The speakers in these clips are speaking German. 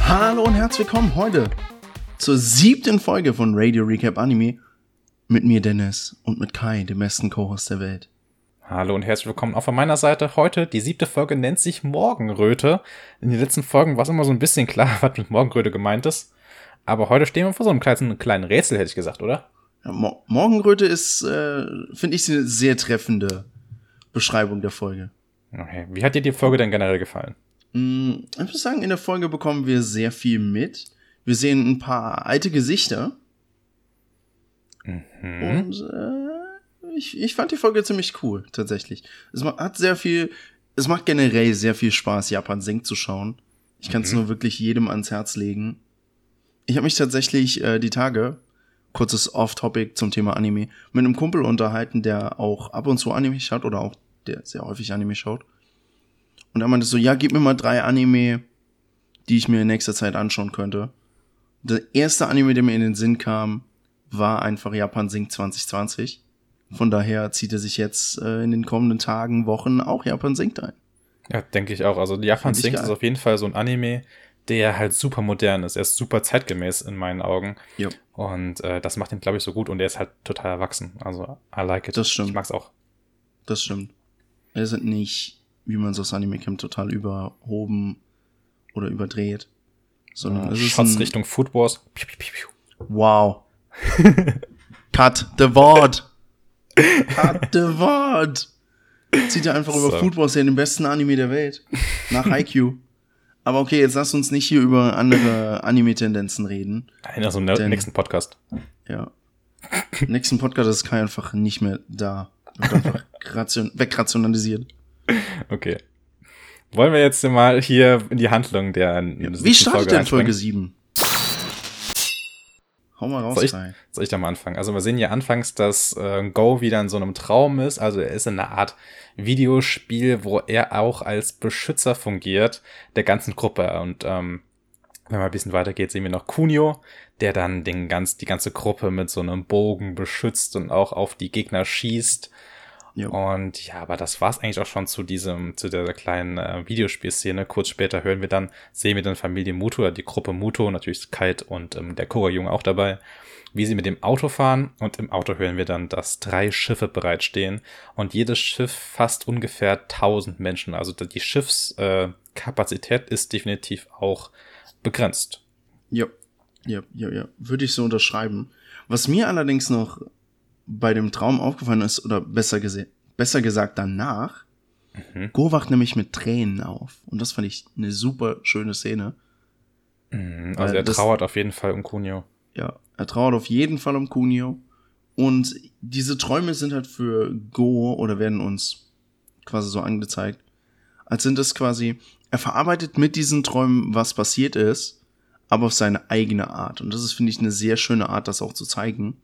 Hallo und herzlich willkommen heute zur siebten Folge von Radio Recap Anime mit mir Dennis und mit Kai, dem besten Co-Host der Welt. Hallo und herzlich willkommen auch von meiner Seite. Heute, die siebte Folge nennt sich Morgenröte. In den letzten Folgen war es immer so ein bisschen klar, was mit Morgenröte gemeint ist. Aber heute stehen wir vor so einem kleinen, kleinen Rätsel, hätte ich gesagt, oder? Ja, Mo Morgenröte ist, äh, finde ich, eine sehr treffende Beschreibung der Folge. Okay. Wie hat dir die Folge denn generell gefallen? Mm, Ich muss sagen, in der Folge bekommen wir sehr viel mit. Wir sehen ein paar alte Gesichter. Mhm. Und äh, ich, ich fand die Folge ziemlich cool, tatsächlich. Es hat sehr viel, es macht generell sehr viel Spaß, Japan singt zu schauen. Ich kann es Mhm. nur wirklich jedem ans Herz legen. Ich habe mich tatsächlich äh, die Tage, kurzes Off-Topic zum Thema Anime, mit einem Kumpel unterhalten, der auch ab und zu Anime schaut oder auch der sehr häufig Anime schaut. Und er meinte so, ja, gib mir mal drei Anime, die ich mir in nächster Zeit anschauen könnte. Der erste Anime, der mir in den Sinn kam, war einfach Japan singt 2020. Von daher zieht er sich jetzt äh, in den kommenden Tagen, Wochen auch Japan singt ein. Ja, denke ich auch. Also Japan geil. ist auf jeden Fall so ein Anime, der halt super modern ist. Er ist super zeitgemäß in meinen Augen. Jo. Und äh, das macht ihn, glaube ich, so gut. Und er ist halt total erwachsen. Also, I like it. Das stimmt. Ich mag's auch. Das stimmt. Er sind nicht, wie man es aus Anime kennt, total überhoben oder überdreht. Sondern es ist Shots ein, Richtung Food Wars. Piu, piu, piu. Wow. Cut the Wort. Cut the Wort. Zieht er einfach über So. Food Wars, ja den besten Anime der Welt. Nach IQ. Aber okay, jetzt lass uns nicht hier über andere Anime-Tendenzen reden. In also im Denn- nächsten Podcast. Ja. Nächsten Podcast ist Kai einfach nicht mehr da. Wird einfach ration wegrationalisiert. Okay. Wollen wir jetzt mal hier in die Handlung der Wie siebten startet denn Folge einspringen? 7? Hau mal raus, Soll ich, soll ich da mal anfangen? Also wir sehen ja anfangs, dass äh, Go wieder in so einem Traum ist. Also er ist in einer Art Videospiel, wo er auch als Beschützer fungiert der ganzen Gruppe. Und ähm, wenn man ein bisschen weitergeht, sehen wir noch Kunio, der dann den ganz, die ganze Gruppe mit so einem Bogen beschützt und auch auf die Gegner schießt. Jo. Und ja, aber das war's eigentlich auch schon zu diesem, zu dieser kleinen äh, Videospielszene. Kurz später hören wir dann, sehen wir dann Familie Muto, oder die Gruppe Muto, natürlich Kite und ähm, der Koga-Junge auch dabei, wie sie mit dem Auto fahren. Und im Auto hören wir dann, dass drei Schiffe bereitstehen. Und jedes Schiff fasst ungefähr 1000 Menschen. Also die Schiffskapazität äh, ist definitiv auch begrenzt. Ja, ja, ja, ja. Würde ich so unterschreiben. Was mir allerdings noch bei dem Traum aufgefallen ist, oder besser, gese besser gesagt danach, Mhm. Go wacht nämlich mit Tränen auf. Und das fand ich eine super schöne Szene. Mhm, Also er das- trauert auf jeden Fall um Kunio. Ja, er trauert auf jeden Fall um Kunio. Und diese Träume sind halt für Go oder werden uns quasi so angezeigt, als sind es quasi, er verarbeitet mit diesen Träumen, was passiert ist, aber auf seine eigene Art. Und das ist, finde ich, eine sehr schöne Art, das auch zu zeigen.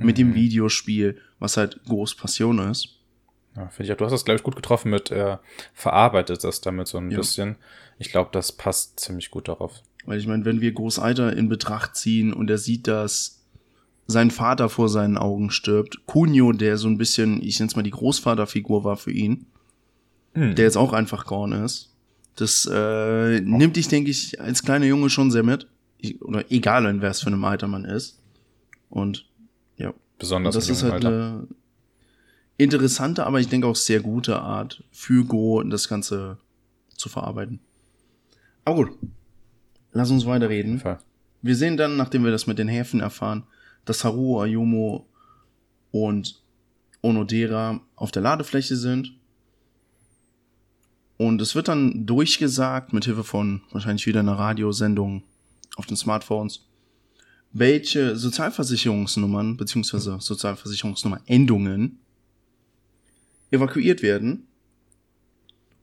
Mit dem Mhm. Videospiel, was halt Go's Passion ist. Ja, finde ich auch. Du hast das, glaube ich, gut getroffen mit, äh, verarbeitet das damit so ein Ja. bisschen. Ich glaube, das passt ziemlich gut darauf. Weil ich meine, wenn wir Go's Alter in Betracht ziehen und er sieht, dass sein Vater vor seinen Augen stirbt, Kunio, der so ein bisschen, ich nenne es mal die Großvaterfigur war für ihn, Mhm. der jetzt auch einfach gone ist. Das äh, nimmt dich, denke ich, als kleiner Junge schon sehr mit. Ich, oder egal, in wer es für einem Alter man ist. Und Besonders das im ist halt Alter. eine interessante, aber ich denke auch sehr gute Art für Go, das Ganze zu verarbeiten. Aber gut, lass uns weiterreden. Fall. Wir sehen dann, nachdem wir das mit den Häfen erfahren, dass Haruo, Ayumu und Onodera auf der Ladefläche sind. Und es wird dann durchgesagt, mit Hilfe von wahrscheinlich wieder einer Radiosendung auf den Smartphones, welche Sozialversicherungsnummern bzw. Sozialversicherungsnummer-Endungen evakuiert werden.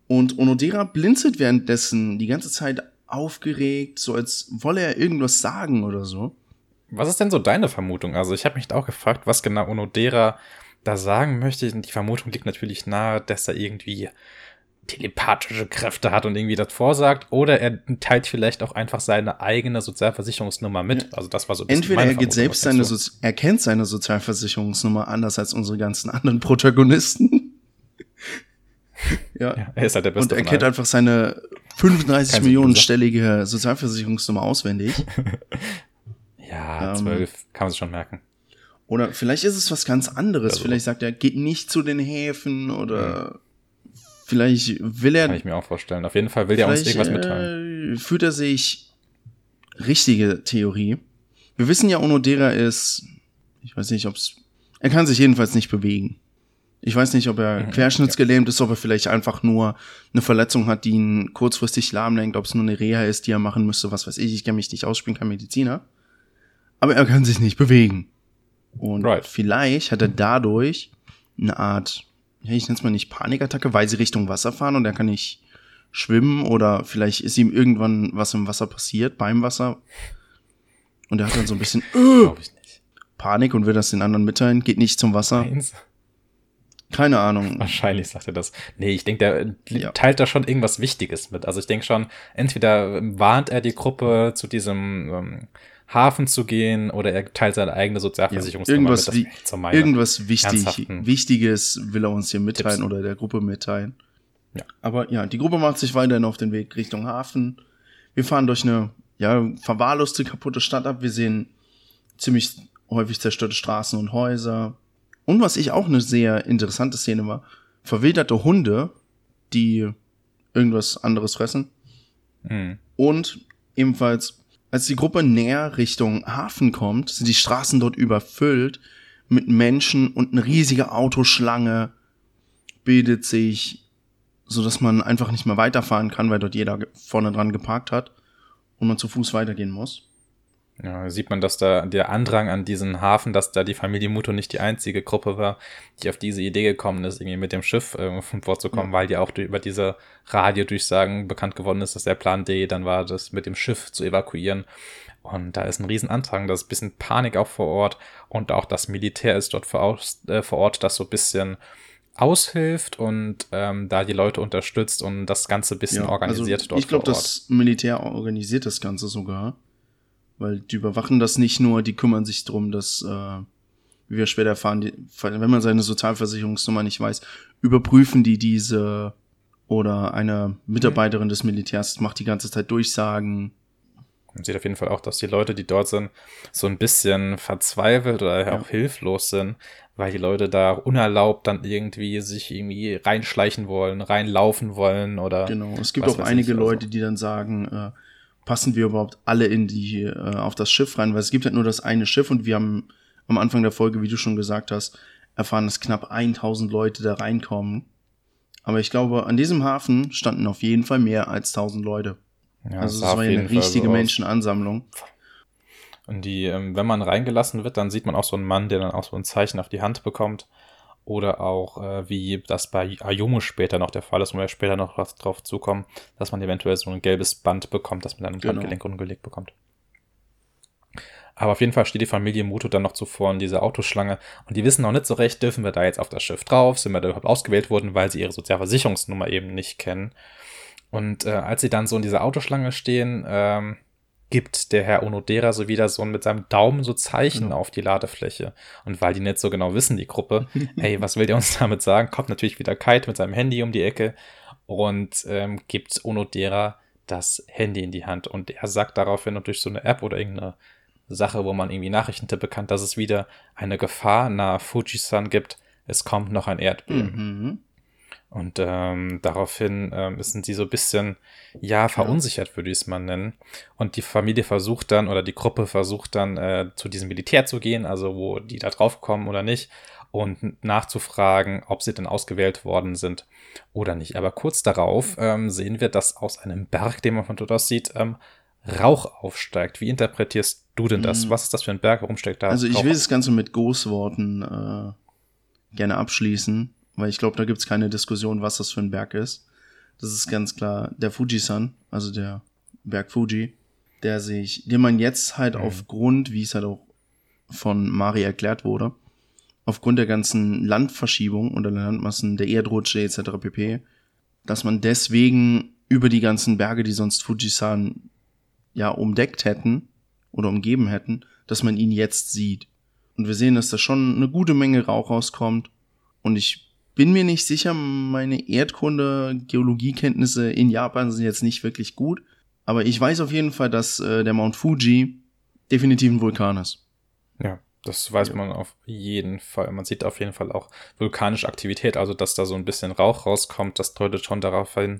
Und Onodera blinzelt währenddessen die ganze Zeit aufgeregt, so als wolle er irgendwas sagen oder so. Was ist denn so deine Vermutung? Also ich habe mich auch gefragt, was genau Onodera da sagen möchte. Die Vermutung liegt natürlich nahe, dass er irgendwie telepathische Kräfte hat und irgendwie das vorsagt. Oder er teilt vielleicht auch einfach seine eigene Sozialversicherungsnummer mit. Also das war so ein Entweder er geht selbst seine? Sozi er kennt seine Sozialversicherungsnummer anders als unsere ganzen anderen Protagonisten. Ja. Ja, er ist halt der Beste Und er kennt einfach seine 35 Kein Millionenstellige Sozialversicherungsnummer auswendig. Ja, Ähm, zwölf, kann man sich schon merken. Oder vielleicht ist es was ganz anderes. Also- vielleicht sagt er, geht nicht zu den Häfen oder vielleicht will er Kann ich mir auch vorstellen. Auf jeden Fall will der uns irgendwas mitteilen. Äh, fühlt er sich richtige Theorie. Wir wissen ja, Onodera ist, ich weiß nicht, ob's, er kann sich jedenfalls nicht bewegen. Ich weiß nicht, ob er Mhm, querschnittsgelähmt ist, ob er vielleicht einfach nur eine Verletzung hat, die ihn kurzfristig lahmlenkt, ob es nur eine Reha ist, die er machen müsste, was weiß ich. Ich kenne mich nicht aus, ich bin kein Mediziner. Aber er kann sich nicht bewegen. Und Right. vielleicht hat er dadurch eine Art, ja, ich nenne es mal nicht Panikattacke, weil sie Richtung Wasser fahren und er kann nicht schwimmen oder vielleicht ist ihm irgendwann was im Wasser passiert, beim Wasser. Und er hat dann so ein bisschen ich nicht. Panik und will das den anderen mitteilen, geht nicht zum Wasser. Eins? Keine Ahnung. Wahrscheinlich sagt er das. Nee, ich denke, der Ja. teilt da schon irgendwas Wichtiges mit. Also ich denke schon, entweder warnt er die Gruppe zu diesem ähm, Hafen zu gehen oder er teilt seine eigene Sozialversicherungsnummer irgendwas mit. meine. Irgendwas wichtig, Wichtiges will er uns hier mitteilen Tipps. oder der Gruppe mitteilen. Ja. Aber ja, die Gruppe macht sich weiterhin auf den Weg Richtung Hafen. Wir fahren durch eine ja, verwahrloste, kaputte Stadt ab. Wir sehen ziemlich häufig zerstörte Straßen und Häuser. Und was ich auch eine sehr interessante Szene war, verwilderte Hunde, die irgendwas anderes fressen. Hm. Und ebenfalls, als die Gruppe näher Richtung Hafen kommt, sind die Straßen dort überfüllt mit Menschen und eine riesige Autoschlange bildet sich, so dass man einfach nicht mehr weiterfahren kann, weil dort jeder vorne dran geparkt hat und man zu Fuß weitergehen muss. Ja, sieht man, dass da der Andrang an diesen Hafen, dass da die Familie Muto nicht die einzige Gruppe war, die auf diese Idee gekommen ist, irgendwie mit dem Schiff äh, vorzukommen, weil die auch durch, über diese Radiodurchsagen bekannt geworden ist, dass der Plan D dann war, das mit dem Schiff zu evakuieren. Und da ist ein riesen Andrang, da ist ein bisschen Panik auch vor Ort und auch das Militär ist dort vor, aus, äh, vor Ort, das so ein bisschen aushilft und ähm, da die Leute unterstützt und das Ganze ein bisschen organisiert also dort ich glaube, das Militär organisiert das Ganze sogar. Weil die überwachen das nicht nur, die kümmern sich drum, dass, äh, wie wir später erfahren, die, wenn man seine Sozialversicherungsnummer nicht weiß, überprüfen die diese oder eine Mitarbeiterin des Militärs macht die ganze Zeit Durchsagen. Man sieht auf jeden Fall auch, dass die Leute, die dort sind, so ein bisschen verzweifelt oder Ja. auch hilflos sind, weil die Leute da unerlaubt dann irgendwie sich irgendwie reinschleichen wollen, reinlaufen wollen oder Genau. Es gibt auch einige also. Leute, die dann sagen, äh, passen wir überhaupt alle in die, äh, auf das Schiff rein, weil es gibt halt nur das eine Schiff und wir haben am Anfang der Folge, wie du schon gesagt hast, erfahren, dass knapp 1000 Leute da reinkommen. Aber ich glaube, an diesem Hafen standen auf jeden Fall mehr als 1000 Leute. Ja, also es war ja eine Fall richtige so. Menschenansammlung. Und die, ähm, wenn man reingelassen wird, dann sieht man auch so einen Mann, der dann auch so ein Zeichen auf die Hand bekommt. Oder auch, äh, wie das bei Ayumu später noch der Fall ist, wo wir später noch was drauf zukommen, dass man eventuell so ein gelbes Band bekommt, das man dann im Genau. Handgelenk umgelegt bekommt. Aber auf jeden Fall steht die Familie Muto dann noch zuvor in dieser Autoschlange und die wissen noch nicht so recht, dürfen wir da jetzt auf das Schiff drauf, sind wir da überhaupt ausgewählt worden, weil sie ihre Sozialversicherungsnummer eben nicht kennen. Und äh, als sie dann so in dieser Autoschlange stehen, ähm, gibt der Herr Onodera so wieder so mit seinem Daumen so Zeichen Genau. auf die Ladefläche. Und weil die nicht so genau wissen, die Gruppe, ey, was will der uns damit sagen, kommt natürlich wieder Kite mit seinem Handy um die Ecke und ähm, gibt Onodera das Handy in die Hand. Und er sagt daraufhin und durch so eine App oder irgendeine Sache, wo man irgendwie Nachrichten tippen kann, dass es wieder eine Gefahr nahe Fujisan gibt. Es kommt noch ein Erdbeben. Mhm. Und ähm, daraufhin ähm, sind sie so ein bisschen, ja, verunsichert, würde ich es mal nennen. Und die Familie versucht dann, oder die Gruppe versucht dann, äh, zu diesem Militär zu gehen, also wo die da drauf kommen oder nicht, und nachzufragen, ob sie denn ausgewählt worden sind oder nicht. Aber kurz darauf ähm, sehen wir, dass aus einem Berg, den man von dort aus sieht, ähm, Rauch aufsteigt. Wie interpretierst du denn das? Mhm. Was ist das für ein Berg? Warum steigt da Also ich Rauch will auf? das Ganze mit Großworten äh, gerne abschließen, weil ich glaube, da gibt's keine Diskussion, was das für ein Berg ist. Das ist ganz klar der Fujisan, also der Berg Fuji, der sich, den man jetzt halt Mhm. aufgrund, wie es halt auch von Mari erklärt wurde, aufgrund der ganzen Landverschiebung oder der Landmassen, der Erdrutsche etc. pp., dass man deswegen über die ganzen Berge, die sonst Fujisan ja umdeckt hätten oder umgeben hätten, dass man ihn jetzt sieht. Und wir sehen, dass da schon eine gute Menge Rauch rauskommt. Und ich bin mir nicht sicher, meine Erdkunde, Geologiekenntnisse in Japan sind jetzt nicht wirklich gut. Aber ich weiß auf jeden Fall, dass äh, der Mount Fuji definitiv ein Vulkan ist. Ja, das weiß ja. man auf jeden Fall. Man sieht auf jeden Fall auch vulkanische Aktivität, also dass da so ein bisschen Rauch rauskommt, das deutet schon darauf hin,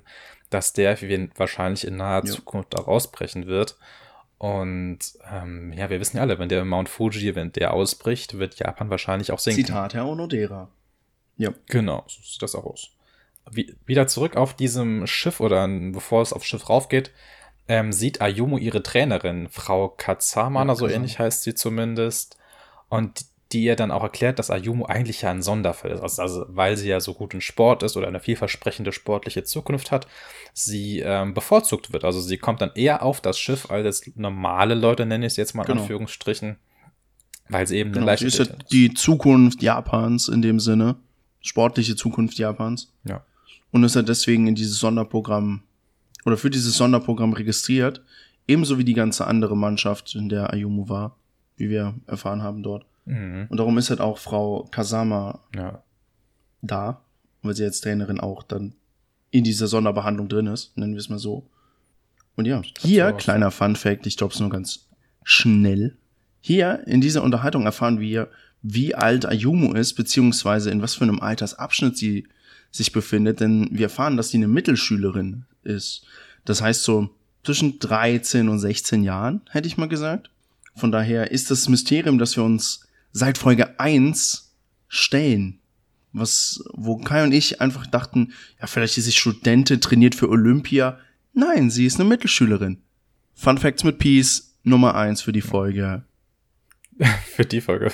dass der wahrscheinlich in naher ja. Zukunft da rausbrechen wird. Und ähm, ja, wir wissen ja alle, wenn der Mount Fuji, wenn der ausbricht, wird Japan wahrscheinlich auch sinken. Zitat Herr Onodera. Ja. Genau, so sieht das auch aus. Wie, wieder zurück auf diesem Schiff oder bevor es aufs Schiff raufgeht, ähm, sieht Ayumu ihre Trainerin, Frau Katsamana, ja, so ähnlich heißt sie zumindest. Und die ihr dann auch erklärt, dass Ayumu eigentlich ja ein Sonderfall ist. Also, also, weil sie ja so gut in Sport ist oder eine vielversprechende sportliche Zukunft hat, sie ähm, bevorzugt wird. Also sie kommt dann eher auf das Schiff als normale Leute, nenne ich es jetzt mal in genau. Anführungsstrichen, weil sie eben genau, eine Leichtathletin ist. Ja die Zukunft Japans in dem Sinne, sportliche Zukunft Japans. Ja. Und ist ja deswegen in dieses Sonderprogramm oder für dieses Sonderprogramm registriert, ebenso wie die ganze andere Mannschaft, in der Ayumu war, wie wir erfahren haben dort. Mhm. Und darum ist halt auch Frau Kasama ja. da, weil sie als Trainerin auch dann in dieser Sonderbehandlung drin ist, nennen wir es mal so. Und ja, hier, kleiner Fun Fact, ich glaube es nur ganz schnell. Hier in dieser Unterhaltung erfahren wir, wie alt Ayumu ist, beziehungsweise in was für einem Altersabschnitt sie sich befindet, denn wir erfahren, dass sie eine Mittelschülerin ist. Das heißt so zwischen 13 und 16 Jahren, hätte ich mal gesagt. Von daher ist das Mysterium, das wir uns seit Folge 1 stellen. Was, wo Kai und ich einfach dachten, ja, vielleicht ist sie Studentin, trainiert für Olympia. Nein, sie ist eine Mittelschülerin. Fun Facts mit Peace, Nummer 1 für die Folge. für die Folge.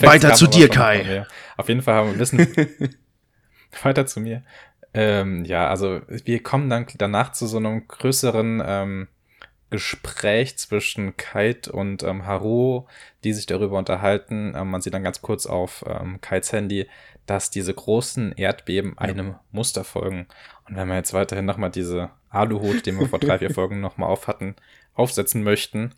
Weiter zu dir, Kai. Auf jeden Fall haben wir wissen. weiter zu mir. Ähm, ja, also wir kommen dann danach zu so einem größeren ähm, Gespräch zwischen Kite und ähm, Haru, die sich darüber unterhalten. Ähm, man sieht dann ganz kurz auf ähm, Kites Handy, dass diese großen Erdbeben einem Muster folgen. Und wenn wir jetzt weiterhin nochmal diese Aluhut, den wir vor drei, vier Folgen nochmal auf hatten, aufsetzen möchten,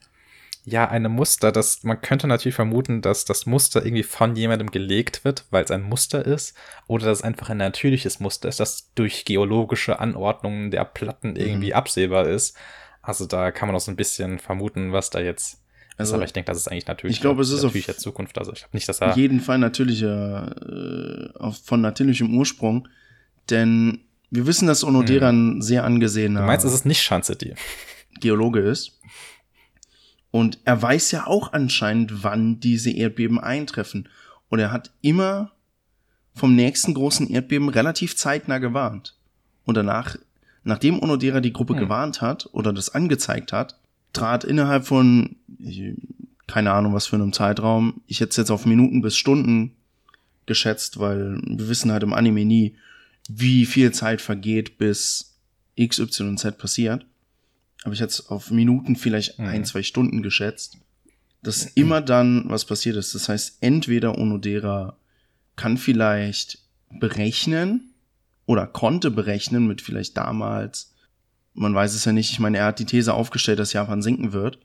ja, eine Muster, das, man könnte natürlich vermuten, dass das Muster irgendwie von jemandem gelegt wird, weil es ein Muster ist, oder dass es einfach ein natürliches Muster ist, das durch geologische Anordnungen der Platten irgendwie mhm. absehbar ist. Also da kann man auch so ein bisschen vermuten, was da jetzt also, ist, aber ich denke, das ist eigentlich natürlich ich glaube, es ist natürliche auf Zukunft. Also ich glaube nicht, dass er jeden Fall natürlicher äh, von natürlichem Ursprung, denn wir wissen, dass Onodera hm. ein sehr angesehener. Du meinst, es ist nicht Shan City. Geologe ist. Und er weiß ja auch anscheinend, wann diese Erdbeben eintreffen. Und er hat immer vom nächsten großen Erdbeben relativ zeitnah gewarnt. Und danach Nachdem Onodera die Gruppe hm. gewarnt hat oder das angezeigt hat, trat innerhalb von, keine Ahnung was für einem Zeitraum, ich hätte es jetzt auf Minuten bis Stunden geschätzt, weil wir wissen halt im Anime nie, wie viel Zeit vergeht, bis X, Y und Z passiert. Aber ich es auf Minuten, vielleicht mhm. ein, zwei Stunden geschätzt, dass immer dann was passiert ist. Das heißt, entweder Onodera kann vielleicht berechnen, oder konnte berechnen mit vielleicht damals, man weiß es ja nicht, ich meine, er hat die These aufgestellt, dass Japan sinken wird.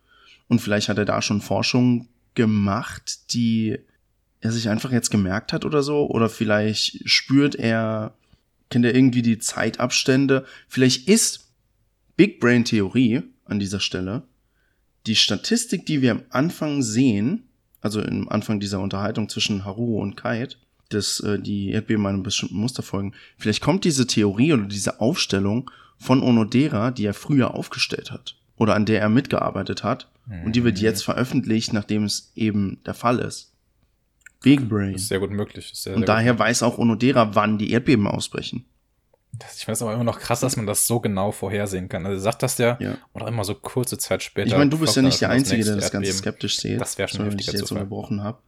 Und vielleicht hat er da schon Forschung gemacht, die er sich einfach jetzt gemerkt hat oder so. Oder vielleicht spürt er, kennt er irgendwie die Zeitabstände, vielleicht ist Big Brain Theorie an dieser Stelle die Statistik, die wir am Anfang sehen, also im Anfang dieser Unterhaltung zwischen Haru und Kite, dass äh, die Erdbeben einem bestimmten Muster folgen. Vielleicht kommt diese Theorie oder diese Aufstellung von Onodera, die er früher aufgestellt hat oder an der er mitgearbeitet hat mhm. und die wird jetzt veröffentlicht, nachdem es eben der Fall ist. Big Brain. Das ist sehr gut möglich. Sehr, und sehr daher gut. weiß auch Onodera, wann die Erdbeben ausbrechen. Ich finde es aber immer noch krass, dass man das so genau vorhersehen kann. Also sagt das ja, ja. oder immer so kurze Zeit später. Ich meine, du bist ja nicht der Einzige, der das Ganze skeptisch sieht. Das wäre schon wenn ich jetzt unterbrochen habe.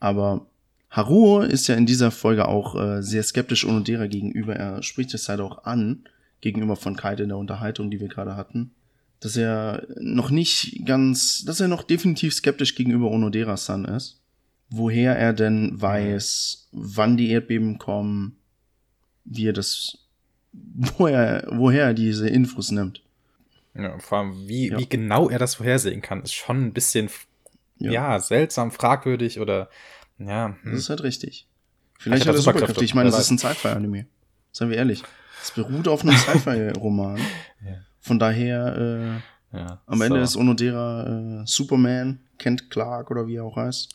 Aber Haruo ist ja in dieser Folge auch äh, sehr skeptisch Onodera gegenüber. Er spricht es halt auch an, gegenüber von Kaide in der Unterhaltung, die wir gerade hatten, dass er noch nicht ganz, dass er noch definitiv skeptisch gegenüber Onodera-san ist. Woher er denn weiß, wann die Erdbeben kommen, wie er das, woher, woher er diese Infos nimmt. Ja, vor allem, wie, ja. wie genau er das vorhersehen kann, ist schon ein bisschen, ja, ja seltsam, fragwürdig oder ja. Hm. Das ist halt richtig. Vielleicht hat er er Superkräfte. Superkräfte. Ich meine, das ist ein Sci-Fi-Anime. Seien wir ehrlich. Es beruht auf einem Sci-Fi-Roman. Ja. Von daher, äh, Ja, am Ende so. ist Onodera äh, Superman, Kent Clark oder wie er auch heißt.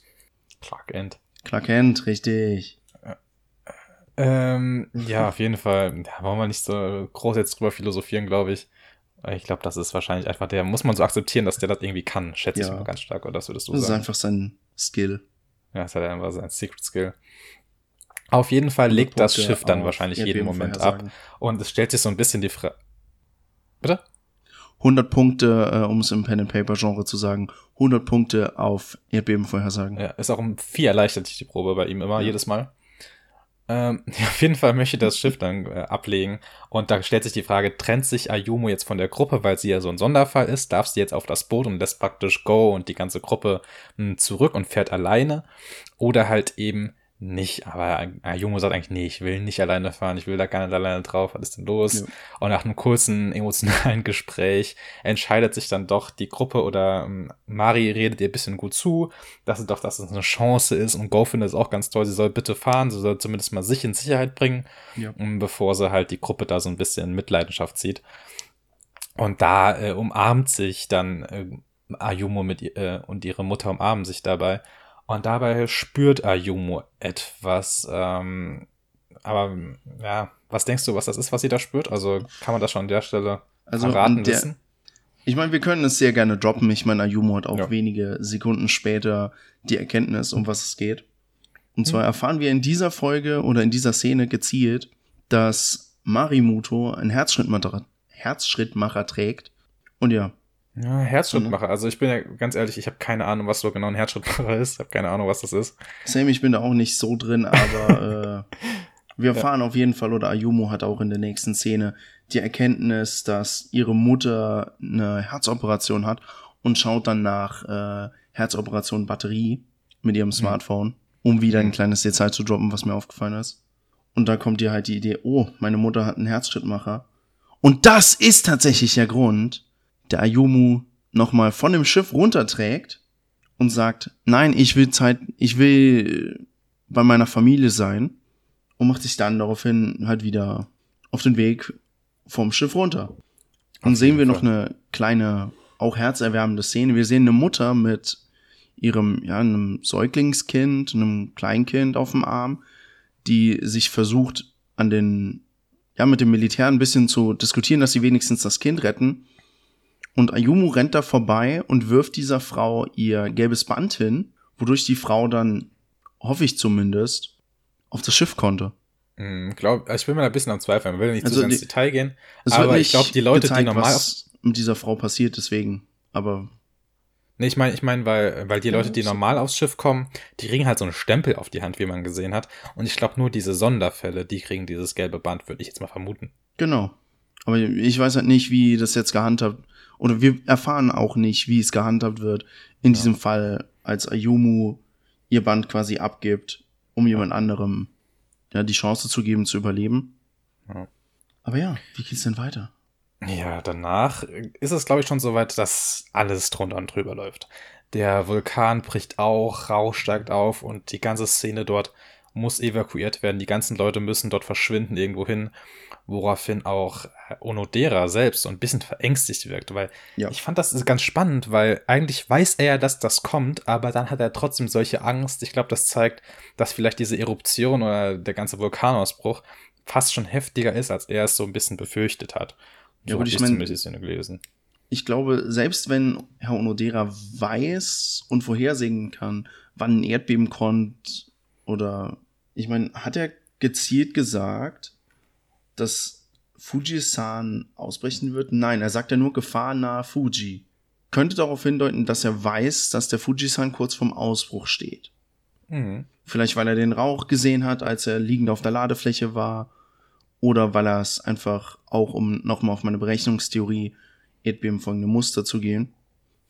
Clark End. Clark Kent, richtig. Ähm, ja, auf jeden Fall. Da wollen wir nicht so groß jetzt drüber philosophieren, glaube ich. Ich glaube, das ist wahrscheinlich einfach der, muss man so akzeptieren, dass der das irgendwie kann, schätze ich Ja. mal ganz stark, oder das würdest du Das ist sagen? einfach sein Skill. Ja, das hat er einfach sein Secret Skill. Auf jeden Fall legt das Schiff dann wahrscheinlich jeden Moment ab. Und es stellt sich so ein bisschen die Frage. Bitte? 100 Punkte, äh, um es im Pen-and-Paper-Genre zu sagen, 100 Punkte auf Erdbeben vorhersagen. Ja, ist auch um viel erleichtert sich die Probe bei ihm immer, Ja. jedes Mal. Ähm, auf jeden Fall möchte das Schiff dann äh, ablegen. Und da stellt sich die Frage, trennt sich Ayumu jetzt von der Gruppe, weil sie ja so ein Sonderfall ist? Darf sie jetzt auf das Boot und lässt praktisch Go und die ganze Gruppe mh, zurück und fährt alleine? Oder halt eben nicht. Aber Ayumu sagt eigentlich, nee, ich will nicht alleine fahren, ich will da gar nicht alleine drauf, was ist denn los? Ja. Und nach einem kurzen emotionalen Gespräch entscheidet sich dann doch die Gruppe oder ähm, Mari redet ihr ein bisschen gut zu, dass sie doch, dass es eine Chance ist und Go findet es auch ganz toll, sie soll bitte fahren, sie soll zumindest mal sich in Sicherheit bringen, Ja. ähm, bevor sie halt die Gruppe da so ein bisschen in Mitleidenschaft zieht. Und da äh, umarmt sich dann äh, Ayumu mit ihr, äh, und ihre Mutter umarmen sich dabei. Und dabei spürt Ayumu etwas. Ähm, aber ja, was denkst du, was das ist, was sie da spürt? Also kann man das schon an der Stelle Also verraten der- wissen? Ich meine, wir können es sehr gerne droppen. Ich meine, Ayumu hat auch Ja. wenige Sekunden später die Erkenntnis, um was es geht. Und zwar Mhm. erfahren wir in dieser Folge oder in dieser Szene gezielt, dass Marimuto einen Herzschrittmacher, Herzschrittmacher trägt. Und ja, Ja, Herzschrittmacher. Also ich bin ja ganz ehrlich, ich habe keine Ahnung, was so genau ein Herzschrittmacher ist. Ich habe keine Ahnung, was das ist. Sam, ich bin da auch nicht so drin, aber äh, wir erfahren auf jeden Fall, oder Ayumu hat auch in der nächsten Szene die Erkenntnis, dass ihre Mutter eine Herzoperation hat und schaut dann nach äh, Herzoperation Batterie mit ihrem Smartphone, um wieder ein kleines Detail zu droppen, was mir aufgefallen ist. Und da kommt ihr halt die Idee, oh, meine Mutter hat einen Herzschrittmacher. Und das ist tatsächlich der Grund, der Ayumu nochmal von dem Schiff runterträgt und sagt, nein, ich will Zeit, ich will bei meiner Familie sein und macht sich dann daraufhin halt wieder auf den Weg vom Schiff runter. Und sehen wir noch eine kleine, auch herzerwärmende Szene. Wir sehen eine Mutter mit ihrem, ja, einem Säuglingskind, einem Kleinkind auf dem Arm, die sich versucht, an den, ja, mit dem Militär ein bisschen zu diskutieren, dass sie wenigstens das Kind retten. Und Ayumu rennt da vorbei und wirft dieser Frau ihr gelbes Band hin, wodurch die Frau dann, hoffe ich zumindest, auf das Schiff konnte. Hm, glaub, ich bin mir da ein bisschen am Zweifeln. Ich will nicht Also zu sehr ins die- Detail gehen. Aber ich glaub, die Leute, die gezeigt, normal was mit dieser Frau passiert, deswegen. Aber Nee, ich meine, ich meine, weil, weil die Leute, die normal aufs Schiff kommen, die kriegen halt so einen Stempel auf die Hand, wie man gesehen hat. Und ich glaube, nur diese Sonderfälle, die kriegen dieses gelbe Band, würde ich jetzt mal vermuten. genau. Aber ich weiß halt nicht, wie das jetzt gehandhabt oder wir erfahren auch nicht, wie es gehandhabt wird in Ja. diesem Fall, als Ayumu ihr Band quasi abgibt, um jemand anderem ja die Chance zu geben zu überleben. Ja. Aber ja, wie geht's denn weiter? Ja, danach ist es, glaube ich, schon soweit, dass alles drunter und drüber läuft. Der Vulkan bricht auch, Rauch steigt auf und die ganze Szene dort muss evakuiert werden. Die ganzen Leute müssen dort verschwinden irgendwo hin, woraufhin auch Onodera selbst so ein bisschen verängstigt wirkt, weil Ja. ich fand das ganz spannend, weil eigentlich weiß er ja, dass das kommt, aber dann hat er trotzdem solche Angst. Ich glaube, das zeigt, dass vielleicht diese Eruption oder der ganze Vulkanausbruch fast schon heftiger ist, als er es so ein bisschen befürchtet hat. Ja, so gut, hab ich ich mein- zumindest die Szene gelesen. ich glaube, selbst wenn Herr Onodera weiß und vorhersehen kann, wann ein Erdbeben kommt, oder ich meine, hat er gezielt gesagt, dass Fujisan ausbrechen wird? Nein, er sagt ja nur Gefahr nahe Fuji. Könnte darauf hindeuten, dass er weiß, dass der Fujisan kurz vorm Ausbruch steht. Mhm. Vielleicht, weil er den Rauch gesehen hat, als er liegend auf der Ladefläche war. Oder weil er es einfach auch, um nochmal auf meine Berechnungstheorie erdbebenfolgende Muster zu gehen,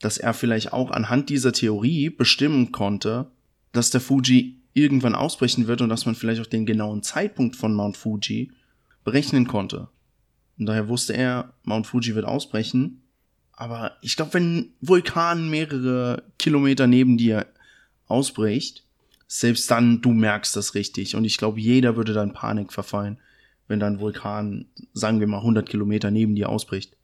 dass er vielleicht auch anhand dieser Theorie bestimmen konnte, dass der Fuji irgendwann ausbrechen wird und dass man vielleicht auch den genauen Zeitpunkt von Mount Fuji berechnen konnte. Und daher wusste er, Mount Fuji wird ausbrechen. Aber ich glaube, wenn ein Vulkan mehrere Kilometer neben dir ausbricht, selbst dann, du merkst das richtig. Und ich glaube, jeder würde dann Panik verfallen, wenn dann Vulkan, sagen wir mal, 100 Kilometer neben dir ausbricht.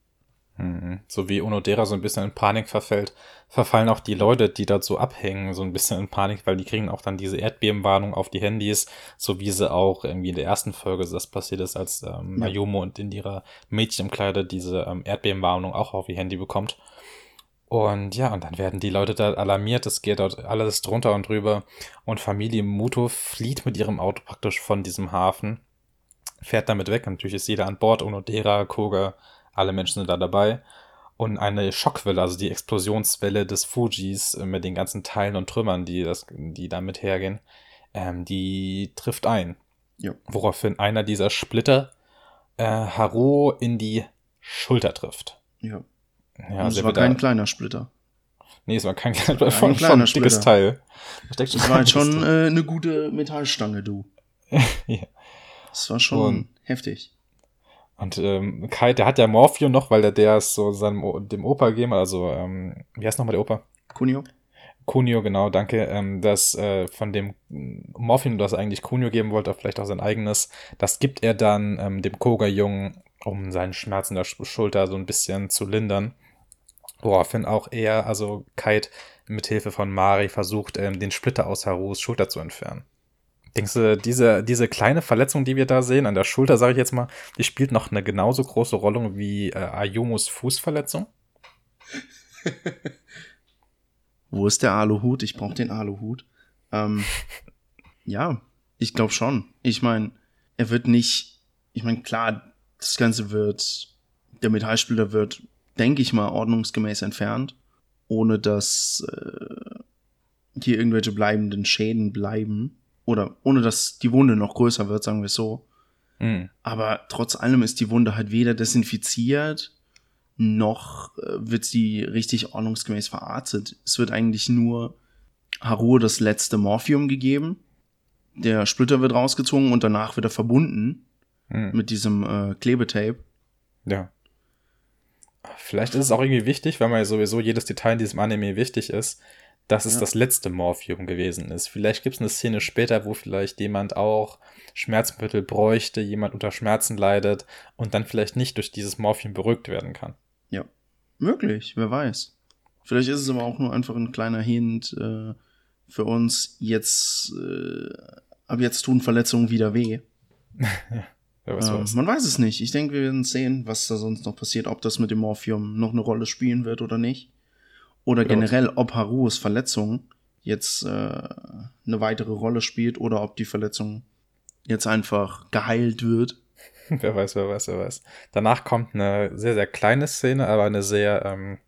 Mhm. So wie Onodera so ein bisschen in Panik verfällt, verfallen auch die Leute, die dort so abhängen, so ein bisschen in Panik, weil die kriegen auch dann diese Erdbebenwarnung auf die Handys, so wie sie auch irgendwie in der ersten Folge das passiert ist, als ähm, Mayumo und in ihrer Mädchenkleider diese ähm, Erdbebenwarnung auch auf ihr Handy bekommt. Und ja, und dann werden die Leute da alarmiert, es geht dort alles drunter und drüber. Und Familie Muto flieht mit ihrem Auto praktisch von diesem Hafen, fährt damit weg. Und natürlich ist jeder an Bord, Onodera, Koga, alle Menschen sind da dabei. Und eine Schockwelle, also die Explosionswelle des Fujis äh, mit den ganzen Teilen und Trümmern, die, das, die damit hergehen, ähm, die trifft ein. Ja. Woraufhin einer dieser Splitter äh, Haru in die Schulter trifft. Ja. Ja, Und es war wird da- kein kleiner Splitter. Nee, es war kein kleiner, Ein schon, kleiner schon ein dickes. Teil. Da steckt Das war halt schon schon äh, eine gute Metallstange, du. Ja. Das war schon Und- heftig. Und ähm, Kai, der hat ja Morphium noch, weil der der es so seinem dem Opa gegeben hat. Also, ähm, wie heißt nochmal der Opa? Kunio? Kunio, genau, danke. Ähm, das äh, von dem Morphium, das eigentlich Kunio geben wollte, vielleicht auch sein eigenes, das gibt er dann ähm, dem Koga-Jungen, um seinen Schmerz in der Sch Schulter so ein bisschen zu lindern. Woraufhin auch er, also Kite, mit Hilfe von Mari versucht, ähm, den Splitter aus Harus Schulter zu entfernen. Denkst du, diese, diese kleine Verletzung, die wir da sehen, an der Schulter, sage ich jetzt mal, die spielt noch eine genauso große Rolle wie äh, Ayumos Fußverletzung? Wo ist der Aluhut? Ich brauche den Aluhut. Ähm, ja, ich glaube schon. Ich meine, er wird nicht, ich meine, klar, das Ganze wird, der Metallsplitter wird, denke ich mal, ordnungsgemäß entfernt, ohne dass äh, hier irgendwelche bleibenden Schäden bleiben. Oder ohne dass die Wunde noch größer wird, sagen wir es so. Hm. Aber trotz allem ist die Wunde halt weder desinfiziert, noch äh, wird sie richtig ordnungsgemäß verarztet. Es wird eigentlich nur Haru das letzte Morphium gegeben. Der Splitter wird rausgezogen und danach wird er verbunden Hm. mit diesem äh, Klebetape. Ja. Vielleicht ist es auch irgendwie wichtig, weil man ja sowieso jedes Detail in diesem Anime wichtig ist, dass es Ja. das letzte Morphium gewesen ist. Vielleicht gibt es eine Szene später, wo vielleicht jemand auch Schmerzmittel bräuchte, jemand unter Schmerzen leidet und dann vielleicht nicht durch dieses Morphium beruhigt werden kann. Ja, möglich, wer weiß. Vielleicht ist es aber auch nur einfach ein kleiner Hint äh, für uns. Jetzt, äh, ab jetzt tun Verletzungen wieder weh. Wer weiß, Ähm, was. man weiß es nicht. Ich denke, wir werden sehen, was da sonst noch passiert, ob das mit dem Morphium noch eine Rolle spielen wird oder nicht. Oder Ja, generell, ob Harus Verletzung jetzt äh, eine weitere Rolle spielt oder ob die Verletzung jetzt einfach geheilt wird. Wer weiß, wer weiß, wer weiß. Danach kommt eine sehr, sehr kleine Szene, aber eine sehr, ähm,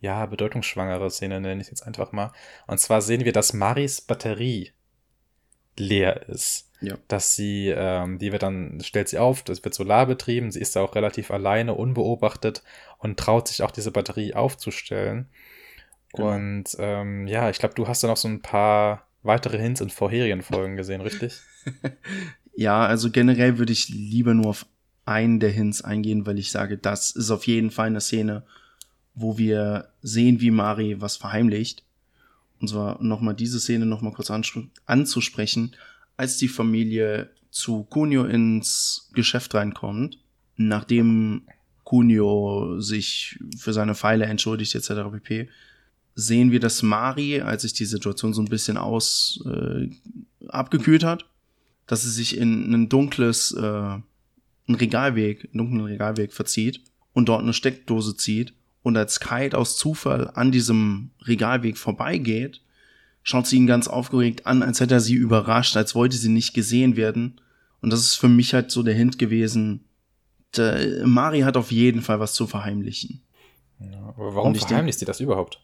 ja, bedeutungsschwangere Szene, nenne ich jetzt einfach mal. Und zwar sehen wir, dass Maris Batterie leer ist. Ja. Dass sie, ähm, die wird dann, stellt sie auf, das wird Solar betrieben, sie ist da auch relativ alleine, unbeobachtet und traut sich auch diese Batterie aufzustellen. Genau. Und ähm, ja, ich glaube, du hast da noch so ein paar weitere Hints in vorherigen Folgen gesehen, richtig? Ja, also generell würde ich lieber nur auf einen der Hints eingehen, weil ich sage, das ist auf jeden Fall eine Szene, wo wir sehen, wie Mari was verheimlicht. Und zwar nochmal diese Szene nochmal kurz anzusprechen, als die Familie zu Kunio ins Geschäft reinkommt, nachdem Kunio sich für seine Pfeile entschuldigt etc. pp., sehen wir, dass Mari, als sich die Situation so ein bisschen aus äh, abgekühlt hat, dass sie sich in ein dunkles, äh, einen Regalweg, einen dunklen Regalweg verzieht und dort eine Steckdose zieht und als Kite aus Zufall an diesem Regalweg vorbeigeht, schaut sie ihn ganz aufgeregt an, als hätte er sie überrascht, als wollte sie nicht gesehen werden. Und das ist für mich halt so der Hint gewesen, der, Mari hat auf jeden Fall was zu verheimlichen, Ja, aber warum verheimlicht sie das überhaupt?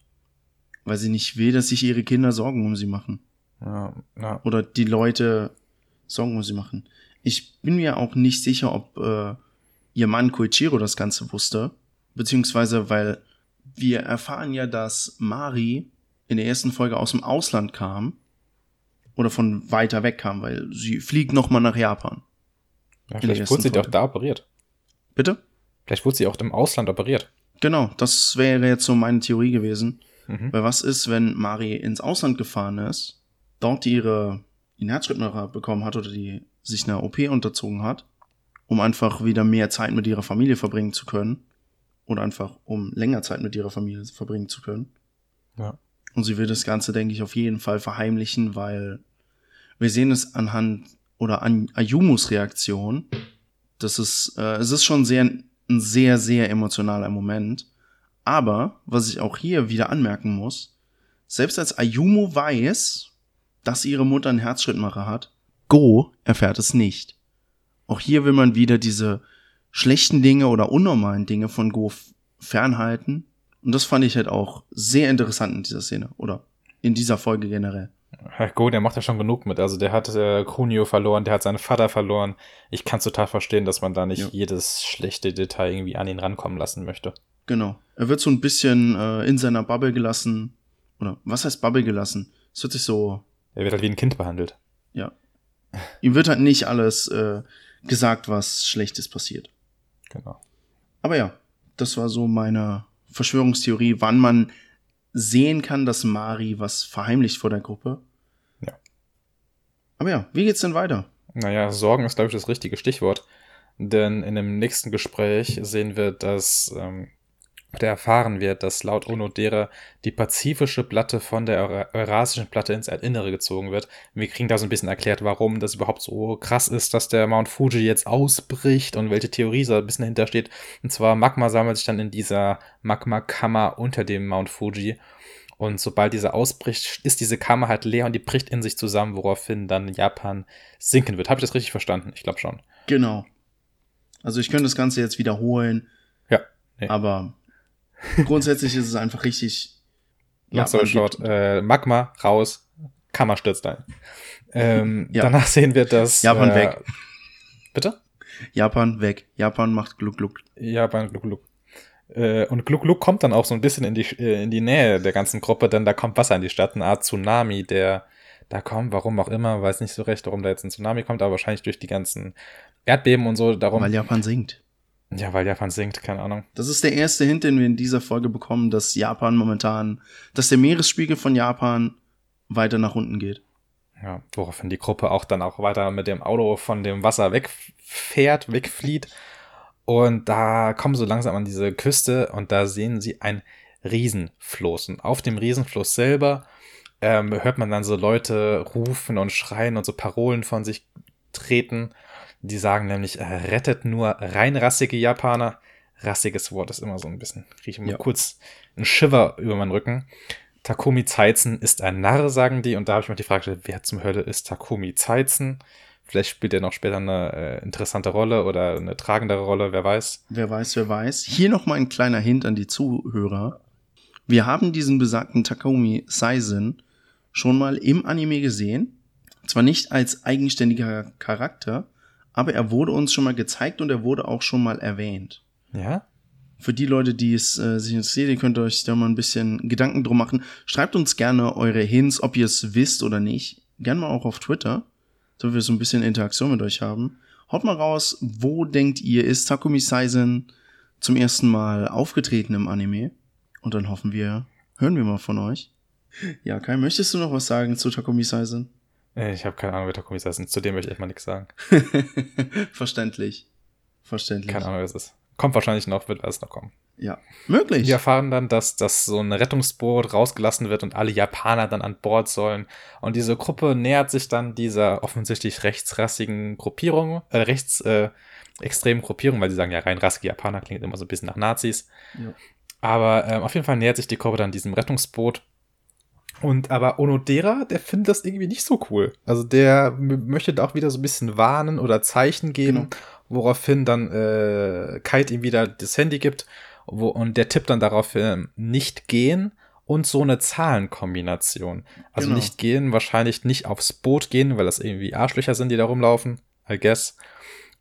Weil sie nicht will, dass sich ihre Kinder Sorgen um sie machen. Ja, ja. oder die Leute Sorgen um sie machen. Ich bin mir auch nicht sicher, ob äh, ihr Mann Koichiro das Ganze wusste, beziehungsweise weil wir erfahren ja, dass Mari in der ersten Folge aus dem Ausland kam oder von weiter weg kam, weil sie fliegt noch mal nach Japan. ja vielleicht wurde sie doch Folge. da operiert. Bitte? Vielleicht wurde sie auch im Ausland operiert. Genau, das wäre jetzt so meine Theorie gewesen. Mhm. Weil was ist, wenn Mari ins Ausland gefahren ist, dort ihre Herzschrittmacher bekommen hat oder die sich einer OP unterzogen hat, um einfach wieder mehr Zeit mit ihrer Familie verbringen zu können. Oder einfach, um länger Zeit mit ihrer Familie verbringen zu können. Ja. Und sie will das Ganze, denke ich, auf jeden Fall verheimlichen, weil wir sehen es anhand oder an Ayumus Reaktion. Das ist, äh, es ist schon sehr, ein sehr, sehr emotionaler Moment. Aber, was ich auch hier wieder anmerken muss, selbst als Ayumu weiß, dass ihre Mutter einen Herzschrittmacher hat, Go erfährt es nicht. Auch hier will man wieder diese schlechten Dinge oder unnormalen Dinge von Go fernhalten. Und das fand ich halt auch sehr interessant in dieser Szene oder in dieser Folge generell. Herr Go, der macht ja schon genug mit. Also der hat äh, Kunio verloren, der hat seinen Vater verloren. Ich kann total verstehen, dass man da nicht ja. jedes schlechte Detail irgendwie an ihn rankommen lassen möchte. Genau. Er wird so ein bisschen äh, in seiner Bubble gelassen. Oder was heißt Bubble gelassen? Es hört sich so. Er wird halt wie ein Kind behandelt. Ja. Ihm wird halt nicht alles äh, gesagt, was Schlechtes passiert. Genau. Aber ja, das war so meine Verschwörungstheorie, wann man sehen kann, dass Mari was verheimlicht vor der Gruppe. Ja. Aber ja, wie geht's denn weiter? Naja, Sorgen ist, glaube ich, das richtige Stichwort. Denn in dem nächsten Gespräch sehen wir, dass ähm, der erfahren wird, dass laut Onodera die pazifische Platte von der eurasischen Platte ins Erdinnere gezogen wird. Wir kriegen da so ein bisschen erklärt, warum das überhaupt so krass ist, dass der Mount Fuji jetzt ausbricht und welche Theorie so ein bisschen dahinter steht. Und zwar Magma sammelt sich dann in dieser Magma-Kammer unter dem Mount Fuji. Und sobald diese ausbricht, ist diese Kammer halt leer und die bricht in sich zusammen, woraufhin dann Japan sinken wird. Habe ich das richtig verstanden? Ich glaube schon. Genau. Also ich könnte das Ganze jetzt wiederholen. Ja. Nee. Aber Grundsätzlich ist es einfach richtig. Ja, so short. Äh, Magma raus, Kammer stürzt ein. Ähm, ja. Danach sehen wir, dass. Japan äh, weg. Bitte? Japan weg. Japan macht Gluck Gluck. Japan Gluck Gluck. Äh, und Gluck Gluck kommt dann auch so ein bisschen in die, äh, in die Nähe der ganzen Gruppe, denn da kommt Wasser in die Stadt, eine Art Tsunami, der da kommt, warum auch immer, weiß nicht so recht, warum da jetzt ein Tsunami kommt, aber wahrscheinlich durch die ganzen Erdbeben und so. Darum, Weil Japan sinkt. Ja, weil Japan sinkt, keine Ahnung. Das ist der erste Hint, den wir in dieser Folge bekommen, dass Japan momentan, dass der Meeresspiegel von Japan weiter nach unten geht. Ja, woraufhin die Gruppe auch dann auch weiter mit dem Auto von dem Wasser wegfährt, wegflieht. Und da kommen sie langsam an diese Küste und da sehen sie ein Riesenfloß. Und auf dem Riesenfloß selber ähm, hört man dann so Leute rufen und schreien und so Parolen von sich treten. Die sagen nämlich, äh, rettet nur reinrassige Japaner. Rassiges Wort ist immer so ein bisschen, kriege ich immer ja. kurz einen Shiver über meinen Rücken. Takumi Zeitzen ist ein Narr, sagen die. Und da habe ich mir die Frage gestellt, wer zum Hölle ist Takumi Zeitzen? Vielleicht spielt er noch später eine äh, interessante Rolle oder eine tragendere Rolle, wer weiß. Wer weiß, wer weiß. Hier nochmal ein kleiner Hint an die Zuhörer. Wir haben diesen besagten Takumi Saizen schon mal im Anime gesehen. Zwar nicht als eigenständiger Charakter, aber er wurde uns schon mal gezeigt und er wurde auch schon mal erwähnt. Ja? Für die Leute, die es äh, sich interessiert, ihr könnt euch da mal ein bisschen Gedanken drum machen. Schreibt uns gerne eure Hints, ob ihr es wisst oder nicht. Gerne mal auch auf Twitter, damit wir so ein bisschen Interaktion mit euch haben. Haut mal raus, wo denkt ihr, ist Takumi Saizen zum ersten Mal aufgetreten im Anime? Und dann hoffen wir, hören wir mal von euch. Ja, Kai, möchtest du noch was sagen zu Takumi Saizen? Ich habe keine Ahnung, wer Takumi ist. Zu dem möchte ich mal nichts sagen. Verständlich. Verständlich. Keine Ahnung, wer es ist. Kommt wahrscheinlich noch, wird alles noch kommen. Ja, möglich. Wir erfahren dann, dass, dass so ein Rettungsboot rausgelassen wird und alle Japaner dann an Bord sollen. Und diese Gruppe nähert sich dann dieser offensichtlich rechtsrassigen Gruppierung, äh, rechts, äh, extremen Gruppierung, weil sie sagen, ja, rein rassige Japaner klingt immer so ein bisschen nach Nazis. Ja. Aber ähm, auf jeden Fall nähert sich die Gruppe dann diesem Rettungsboot und aber Onodera, der findet das irgendwie nicht so cool. Also der möchte da auch wieder so ein bisschen warnen oder Zeichen geben, genau. woraufhin dann äh, Kite ihm wieder das Handy gibt wo, und der tippt dann darauf äh, nicht gehen und so eine Zahlenkombination. Also genau. nicht gehen, wahrscheinlich nicht aufs Boot gehen, weil das irgendwie Arschlöcher sind, die da rumlaufen, I guess.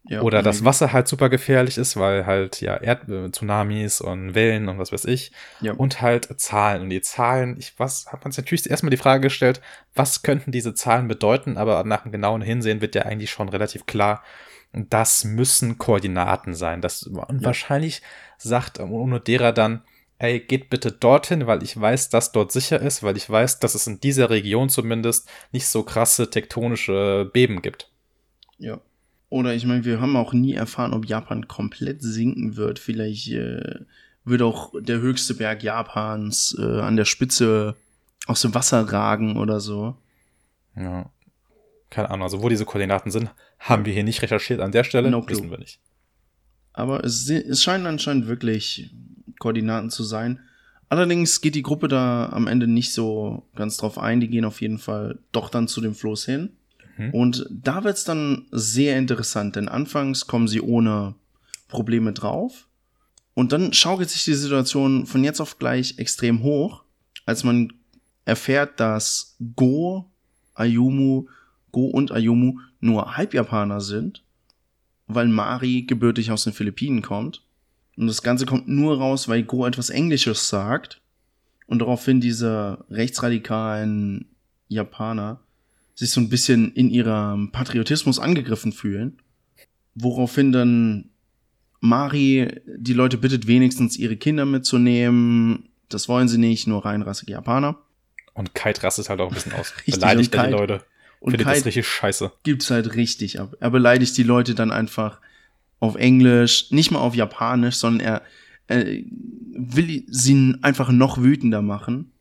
Ja, Oder das mhm. Wasser halt super gefährlich ist, weil halt ja Erd äh, Tsunamis und Wellen und was weiß ich. Ja. Und halt Zahlen. Und die Zahlen, ich was, hat man sich natürlich erstmal die Frage gestellt, was könnten diese Zahlen bedeuten, aber nach einem genauen Hinsehen wird ja eigentlich schon relativ klar, das müssen Koordinaten sein. Das, und ja. wahrscheinlich sagt Onodera dann, ey, geht bitte dorthin, weil ich weiß, dass dort sicher ist, weil ich weiß, dass es in dieser Region zumindest nicht so krasse tektonische Beben gibt. Ja. Oder ich meine, wir haben auch nie erfahren, ob Japan komplett sinken wird. Vielleicht äh, wird auch der höchste Berg Japans äh, an der Spitze aus dem Wasser ragen oder so. Ja. Keine Ahnung, also wo diese Koordinaten sind, haben wir hier nicht recherchiert an der Stelle, No wissen wir nicht. Aber es, es scheinen anscheinend wirklich Koordinaten zu sein. Allerdings geht die Gruppe da am Ende nicht so ganz drauf ein. Die gehen auf jeden Fall doch dann zu dem Floß hin. Mhm. Und da wird's dann sehr interessant, denn anfangs kommen sie ohne Probleme drauf. Und dann schaukelt sich die Situation von jetzt auf gleich extrem hoch, als man erfährt, dass Go, Ayumu, Go und Ayumu nur Halbjapaner sind, weil Mari gebürtig aus den Philippinen kommt. Und das Ganze kommt nur raus, weil Go etwas Englisches sagt und daraufhin diese rechtsradikalen Japaner sich so ein bisschen in ihrem Patriotismus angegriffen fühlen. Woraufhin dann Mari die Leute bittet, wenigstens ihre Kinder mitzunehmen. Das wollen sie nicht, nur reinrassige Japaner. Und Kite rastet halt auch ein bisschen aus. Richtig, Beleidigt er die Leute. Und Findet das Kite richtig scheiße. gibt's halt richtig ab. Er beleidigt die Leute dann einfach auf Englisch, nicht mal auf Japanisch, sondern er, er will sie einfach noch wütender machen.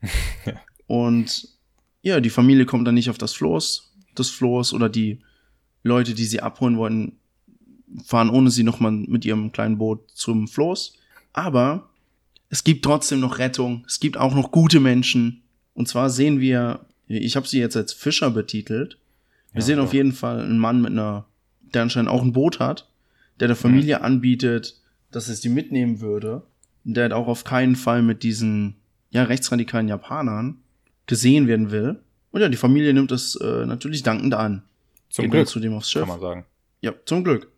Ja. Und ja, die Familie kommt dann nicht auf das Floß, das Floß oder die Leute, die sie abholen wollen, fahren ohne sie nochmal mit ihrem kleinen Boot zum Floß. Aber es gibt trotzdem noch Rettung. Es gibt auch noch gute Menschen. Und zwar sehen wir, ich habe sie jetzt als Fischer betitelt. Wir Ja, sehen auf jeden Fall einen Mann mit einer, der anscheinend auch ein Boot hat, der der Familie anbietet, dass es die mitnehmen würde. Und der halt auch auf keinen Fall mit diesen, ja, rechtsradikalen Japanern gesehen werden will. Und ja, die Familie nimmt es äh, natürlich dankend an. Zum Geht Glück, zu dem aufs Schiff. kann man sagen. Ja, zum Glück.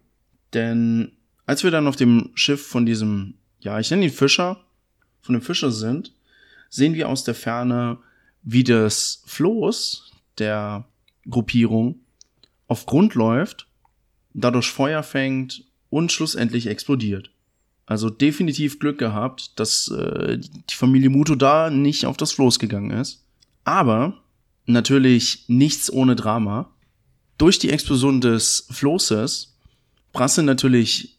Denn als wir dann auf dem Schiff von diesem, ja, ich nenne ihn Fischer, von dem Fischer sind, sehen wir aus der Ferne, wie das Floß der Gruppierung auf Grund läuft, dadurch Feuer fängt und schlussendlich explodiert. Also definitiv Glück gehabt, dass äh, die Familie Muto da nicht auf das Floß gegangen ist. Aber natürlich nichts ohne Drama. Durch die Explosion des Floßes prasseln natürlich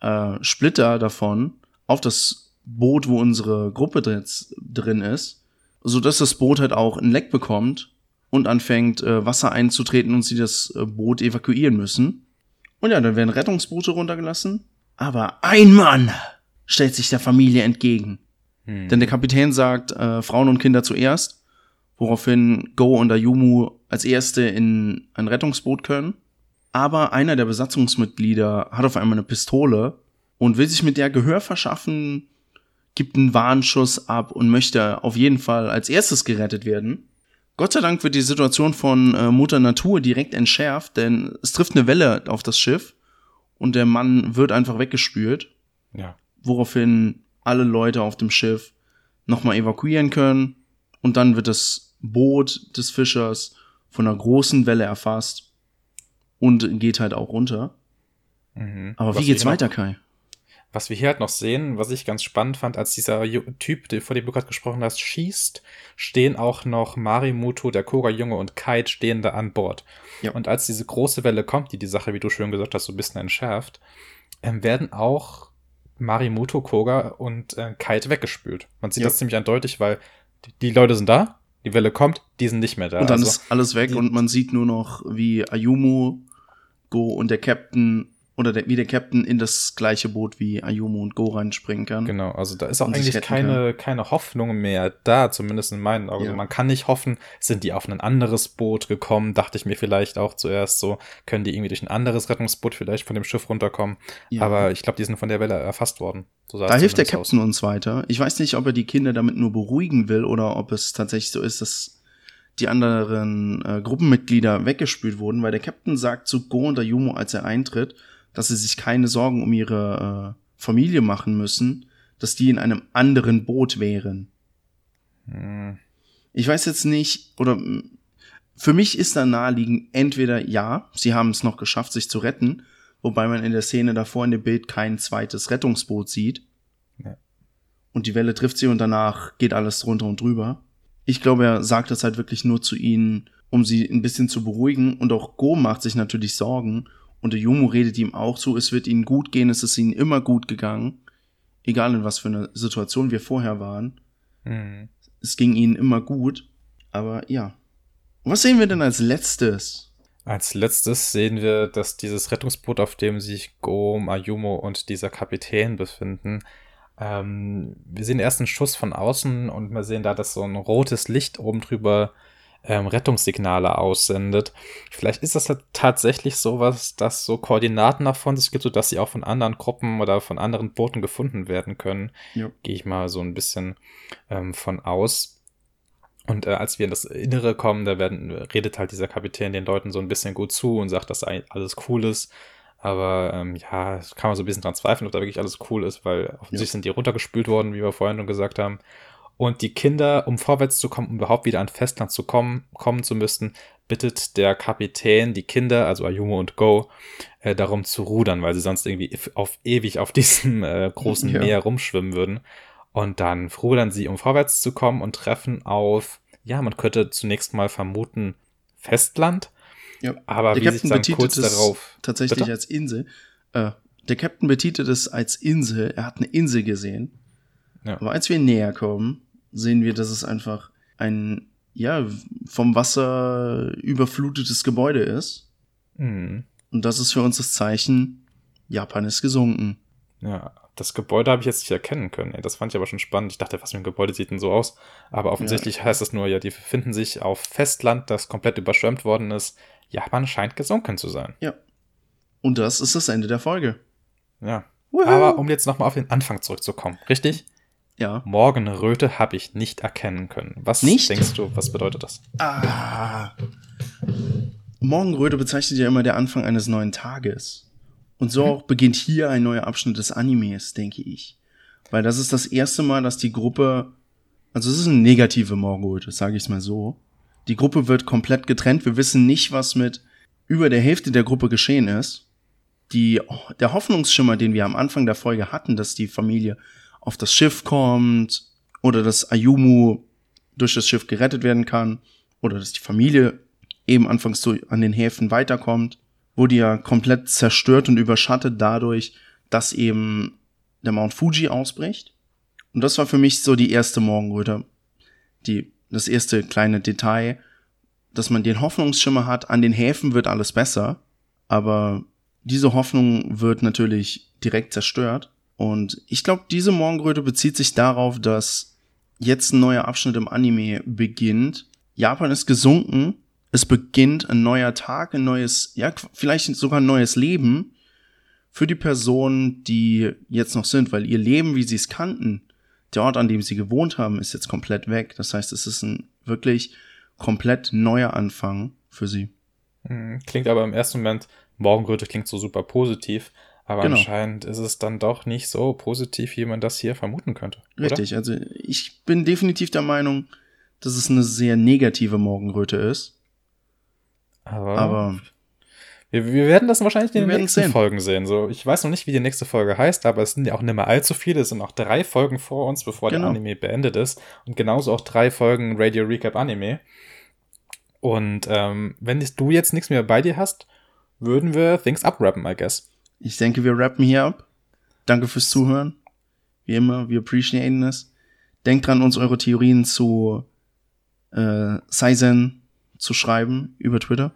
äh, Splitter davon auf das Boot, wo unsere Gruppe drin- drin ist, so dass das Boot halt auch ein Leck bekommt und anfängt äh, Wasser einzutreten und sie das äh, Boot evakuieren müssen. Und ja, dann werden Rettungsboote runtergelassen, aber ein Mann stellt sich der Familie entgegen. Hm. Denn der Kapitän sagt, äh, Frauen und Kinder zuerst, woraufhin Go und Ayumu als erste in ein Rettungsboot können. Aber einer der Besatzungsmitglieder hat auf einmal eine Pistole und will sich mit der Gehör verschaffen, gibt einen Warnschuss ab und möchte auf jeden Fall als erstes gerettet werden. Gott sei Dank wird die Situation von äh, Mutter Natur direkt entschärft, denn es trifft eine Welle auf das Schiff und der Mann wird einfach weggespült ja. woraufhin alle Leute auf dem Schiff nochmal evakuieren können und dann wird das Boot des Fischers von einer großen Welle erfasst und geht halt auch runter. Mhm. Aber Was wie geht's weiter, Noch, Kai? was wir hier halt noch sehen, was ich ganz spannend fand, als dieser Typ, der, vor dem du gerade gesprochen hast, schießt, stehen auch noch Marimuto, der Koga-Junge und Kite stehen da an Bord. Ja. Und als diese große Welle kommt, die die Sache, wie du schön gesagt hast, so ein bisschen entschärft, ähm, werden auch Marimuto, Koga und äh, Kite weggespült. Man sieht Ja. das ziemlich eindeutig, weil die, die Leute sind da, die Welle kommt, die sind nicht mehr da. Und dann Also- ist alles weg und man sieht nur noch, wie Ayumu, Go und der Captain oder der, wie der Captain in das gleiche Boot wie Ayumu und Go reinspringen kann. Genau, also da ist auch eigentlich keine, keine Hoffnung mehr da, zumindest in meinen Augen. Ja. Also man kann nicht hoffen, sind die auf ein anderes Boot gekommen, dachte ich mir vielleicht auch zuerst so, können die irgendwie durch ein anderes Rettungsboot vielleicht von dem Schiff runterkommen. Ja. Aber ich glaube, die sind von der Welle erfasst worden. So Da hilft der Captain uns weiter. Ich weiß nicht, ob er die Kinder damit nur beruhigen will oder ob es tatsächlich so ist, dass die anderen äh, Gruppenmitglieder weggespült wurden, weil der Captain sagt zu Go und Ayumu, als er eintritt, dass sie sich keine Sorgen um ihre äh, Familie machen müssen, dass die in einem anderen Boot wären. Hm, Ich weiß jetzt nicht, oder mm, für mich ist da naheliegend, entweder ja, sie haben es noch geschafft, sich zu retten, wobei man in der Szene davor in dem Bild kein zweites Rettungsboot sieht. Ja. und die Welle trifft sie und danach geht alles drunter und drüber. Ich glaube, er sagt das halt wirklich nur zu ihnen, um sie ein bisschen zu beruhigen und auch Go macht sich natürlich Sorgen und der Yomo redet ihm auch zu, es wird ihnen gut gehen, es ist ihnen immer gut gegangen, egal in was für einer Situation wir vorher waren. Mhm. Es ging ihnen immer gut, aber ja. Was sehen wir denn als letztes? Als letztes sehen wir, dass dieses Rettungsboot, auf dem sich Go, Mayumo und dieser Kapitän befinden, ähm, wir sehen erst einen Schuss von außen und wir sehen da, dass so ein rotes Licht oben drüber ähm, Rettungssignale aussendet. Vielleicht ist das ja tatsächlich sowas, dass so Koordinaten davon sich gibt, sodass sie auch von anderen Gruppen oder von anderen Booten gefunden werden können. Ja. Gehe ich mal so ein bisschen ähm, von aus. Und äh, als wir in das Innere kommen, da werden, redet halt dieser Kapitän den Leuten so ein bisschen gut zu und sagt, dass alles cool ist. Aber ähm, ja, kann man so ein bisschen dran zweifeln, ob da wirklich alles cool ist, weil offensichtlich ja. sind die runtergespült worden, wie wir vorhin schon gesagt haben. Und die Kinder, um vorwärts zu kommen, um überhaupt wieder an Festland zu kommen, kommen zu müssen, bittet der Kapitän die Kinder, also Ayumu und Go, äh, darum zu rudern, weil sie sonst irgendwie auf ewig auf diesem äh, großen ja. Meer rumschwimmen würden. Und dann rudern sie, um vorwärts zu kommen und treffen auf, ja, man könnte zunächst mal vermuten, Festland. Ja. Aber der wie Captain sich dann kurz darauf tatsächlich bitte? als Insel. Äh, der Captain betitelt es als Insel. Er hat eine Insel gesehen. Ja. Aber als wir näher kommen, sehen wir, dass es einfach ein, ja, vom Wasser überflutetes Gebäude ist. Mhm. Und das ist für uns das Zeichen, Japan ist gesunken. Ja, das Gebäude habe ich jetzt nicht erkennen können. Das fand ich aber schon spannend. Ich dachte, was für ein Gebäude sieht denn so aus? Aber offensichtlich ja. heißt es nur, ja, die befinden sich auf Festland, das komplett überschwemmt worden ist. Japan scheint gesunken zu sein. Ja. Und das ist das Ende der Folge. Ja. Woohoo. Aber um jetzt nochmal auf den Anfang zurückzukommen, richtig? Ja. Morgenröte habe ich nicht erkennen können. Was nicht? denkst du, was bedeutet das? Ah. Morgenröte bezeichnet ja immer der Anfang eines neuen Tages. Und so mhm. auch beginnt hier ein neuer Abschnitt des Animes, denke ich. Weil das ist das erste Mal, dass die Gruppe, also es ist eine negative Morgenröte, sage ich es mal so. Die Gruppe wird komplett getrennt. Wir wissen nicht, was mit über der Hälfte der Gruppe geschehen ist. Die, der Hoffnungsschimmer, den wir am Anfang der Folge hatten, dass die Familie auf das Schiff kommt oder dass Ayumu durch das Schiff gerettet werden kann oder dass die Familie eben anfangs so an den Häfen weiterkommt, wurde ja komplett zerstört und überschattet dadurch, dass eben der Mount Fuji ausbricht. Und das war für mich so die erste Morgenröte. Die, das erste kleine Detail, dass man den Hoffnungsschimmer hat, an den Häfen wird alles besser, aber diese Hoffnung wird natürlich direkt zerstört. Und ich glaube, diese Morgenröte bezieht sich darauf, dass jetzt ein neuer Abschnitt im Anime beginnt. Japan ist gesunken es beginnt ein neuer Tag, ein neues, ja, vielleicht sogar ein neues Leben für die Personen, die jetzt noch sind, weil ihr Leben, wie sie es kannten, der Ort, an dem sie gewohnt haben, ist jetzt komplett weg. Das heißt, es ist ein wirklich komplett neuer Anfang für sie. Hm, klingt aber im ersten Moment, Morgenröte klingt so super positiv, aber genau. anscheinend ist es dann doch nicht so positiv, wie man das hier vermuten könnte. Richtig, also ich bin definitiv der Meinung, dass es eine sehr negative Morgenröte ist. Aber, aber wir, wir, werden das wahrscheinlich in den nächsten sehen. Folgen sehen. So, ich weiß noch nicht, wie die nächste Folge heißt, aber es sind ja auch nicht mehr allzu viele. Es sind noch drei Folgen vor uns, bevor genau. der Anime beendet ist. Und genauso auch drei Folgen Radio Recap Anime. Und ähm, wenn du jetzt nichts mehr bei dir hast, würden wir Things abrappen, I guess. Ich denke, wir rappen hier ab. Danke fürs Zuhören. Wie immer, wir appreciaten es. Denkt dran, uns eure Theorien zu äh, Saizen zu schreiben über Twitter.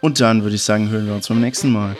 Und dann würde ich sagen, hören wir uns beim nächsten Mal.